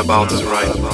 About this right